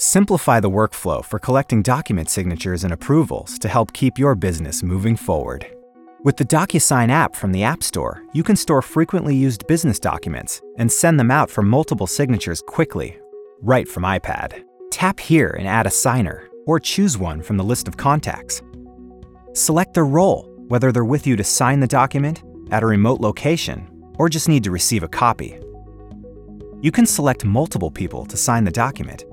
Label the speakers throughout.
Speaker 1: Simplify the workflow for collecting document signatures and approvals to help keep your business moving forward. With the DocuSign app from the App Store, you can store frequently used business documents and send them out for multiple signatures quickly, right from iPad. Tap here and add a signer, or choose one from the list of contacts. Select their role, whether they're with you to sign the document, at a remote location, or just need to receive a copy. You can select multiple people to sign the document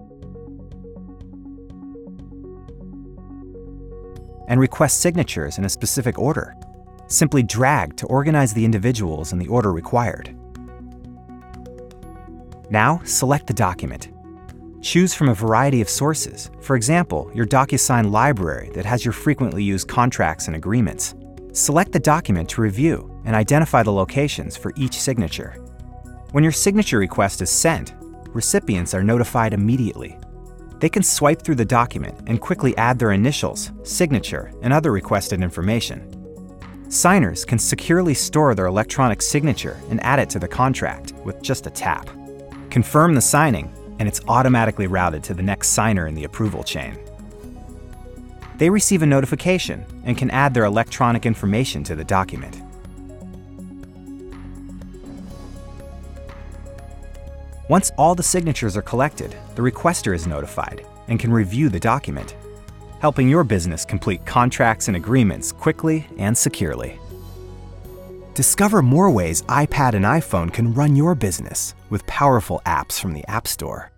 Speaker 1: and request signatures in a specific order. Simply drag to organize the individuals in the order required. Now, select the document. Choose from a variety of sources, for example, your DocuSign library that has your frequently used contracts and agreements. Select the document to review and identify the locations for each signature. When your signature request is sent, recipients are notified immediately they can swipe through the document and quickly add their initials, signature, and other requested information. Signers can securely store their electronic signature and add it to the contract with just a tap. Confirm the signing, and it's automatically routed to the next signer in the approval chain. They receive a notification and can add their electronic information to the document. Once all the signatures are collected, the requester is notified and can review the document, helping your business complete contracts and agreements quickly and securely. Discover more ways iPad and iPhone can run your business with powerful apps from the App Store.